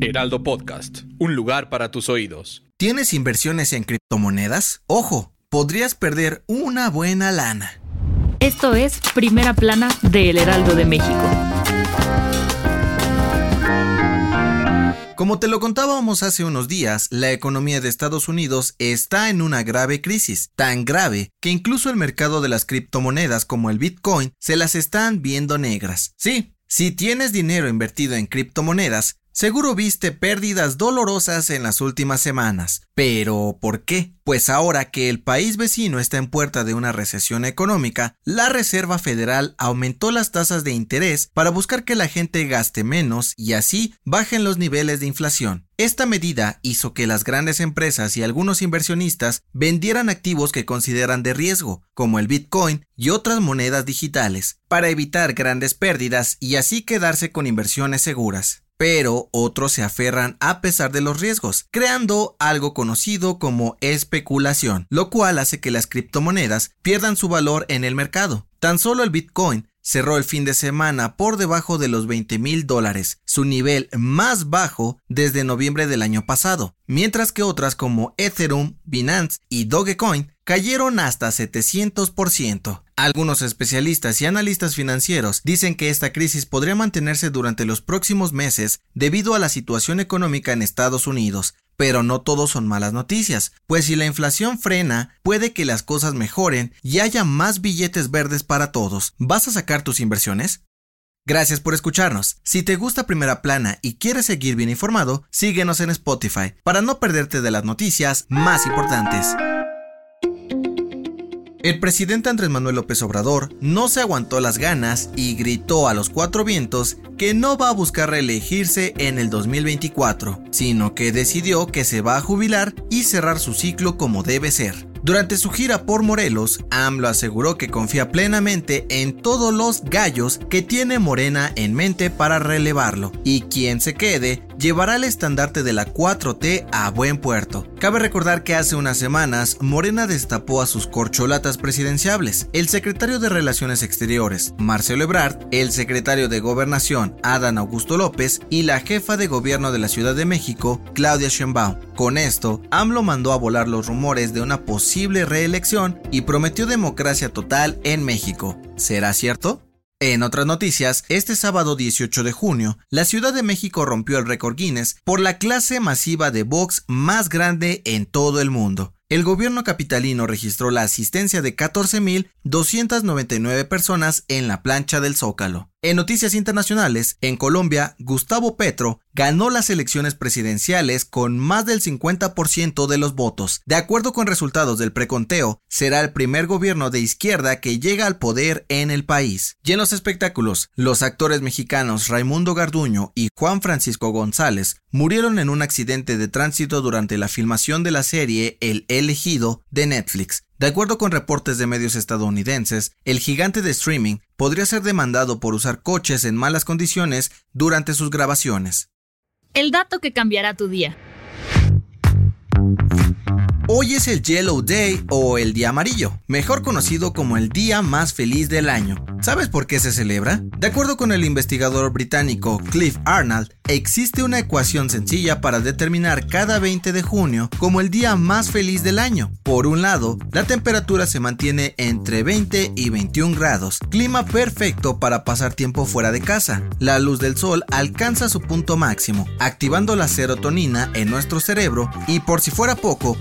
Heraldo Podcast, un lugar para tus oídos. ¿Tienes inversiones en criptomonedas? Ojo, podrías perder una buena lana. Esto es Primera Plana de El Heraldo de México. Como te lo contábamos hace unos días, la economía de Estados Unidos está en una grave crisis, tan grave que incluso el mercado de las criptomonedas como el Bitcoin se las están viendo negras. Sí, si tienes dinero invertido en criptomonedas, Seguro viste pérdidas dolorosas en las últimas semanas. Pero, ¿por qué? Pues ahora que el país vecino está en puerta de una recesión económica, la Reserva Federal aumentó las tasas de interés para buscar que la gente gaste menos y así bajen los niveles de inflación. Esta medida hizo que las grandes empresas y algunos inversionistas vendieran activos que consideran de riesgo, como el Bitcoin y otras monedas digitales, para evitar grandes pérdidas y así quedarse con inversiones seguras pero otros se aferran a pesar de los riesgos, creando algo conocido como especulación, lo cual hace que las criptomonedas pierdan su valor en el mercado. Tan solo el Bitcoin cerró el fin de semana por debajo de los 20 mil dólares, su nivel más bajo desde noviembre del año pasado, mientras que otras como Ethereum, Binance y Dogecoin cayeron hasta 700%. Algunos especialistas y analistas financieros dicen que esta crisis podría mantenerse durante los próximos meses debido a la situación económica en Estados Unidos, pero no todos son malas noticias, pues si la inflación frena, puede que las cosas mejoren y haya más billetes verdes para todos. ¿Vas a sacar tus inversiones? Gracias por escucharnos. Si te gusta Primera Plana y quieres seguir bien informado, síguenos en Spotify para no perderte de las noticias más importantes. El presidente Andrés Manuel López Obrador no se aguantó las ganas y gritó a los cuatro vientos que no va a buscar reelegirse en el 2024, sino que decidió que se va a jubilar y cerrar su ciclo como debe ser. Durante su gira por Morelos, AMLO aseguró que confía plenamente en todos los gallos que tiene Morena en mente para relevarlo, y quien se quede llevará el estandarte de la 4T a buen puerto. Cabe recordar que hace unas semanas Morena destapó a sus corcholatas presidenciables, el secretario de Relaciones Exteriores, Marcelo Ebrard, el secretario de Gobernación, Adán Augusto López, y la jefa de gobierno de la Ciudad de México, Claudia Sheinbaum. Con esto, AMLO mandó a volar los rumores de una posible reelección y prometió democracia total en México. ¿Será cierto? En otras noticias, este sábado 18 de junio, la Ciudad de México rompió el récord Guinness por la clase masiva de box más grande en todo el mundo. El gobierno capitalino registró la asistencia de 14.299 personas en la plancha del Zócalo. En noticias internacionales, en Colombia, Gustavo Petro ganó las elecciones presidenciales con más del 50% de los votos. De acuerdo con resultados del preconteo, será el primer gobierno de izquierda que llega al poder en el país. Y en los espectáculos, los actores mexicanos Raimundo Garduño y Juan Francisco González murieron en un accidente de tránsito durante la filmación de la serie El elegido de Netflix. De acuerdo con reportes de medios estadounidenses, el gigante de streaming podría ser demandado por usar coches en malas condiciones durante sus grabaciones. El dato que cambiará tu día. Hoy es el Yellow Day o el Día Amarillo, mejor conocido como el día más feliz del año. ¿Sabes por qué se celebra? De acuerdo con el investigador británico Cliff Arnold, existe una ecuación sencilla para determinar cada 20 de junio como el día más feliz del año. Por un lado, la temperatura se mantiene entre 20 y 21 grados, clima perfecto para pasar tiempo fuera de casa. La luz del sol alcanza su punto máximo, activando la serotonina en nuestro cerebro y por si fuera poco,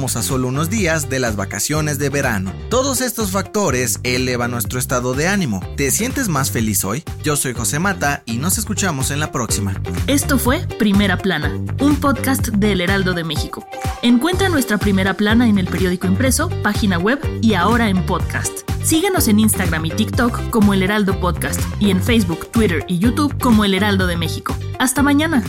a solo unos días de las vacaciones de verano. Todos estos factores elevan nuestro estado de ánimo. ¿Te sientes más feliz hoy? Yo soy José Mata y nos escuchamos en la próxima. Esto fue Primera Plana, un podcast del Heraldo de México. Encuentra nuestra Primera Plana en el periódico impreso, página web y ahora en podcast. Síguenos en Instagram y TikTok como El Heraldo Podcast y en Facebook, Twitter y YouTube como El Heraldo de México. Hasta mañana.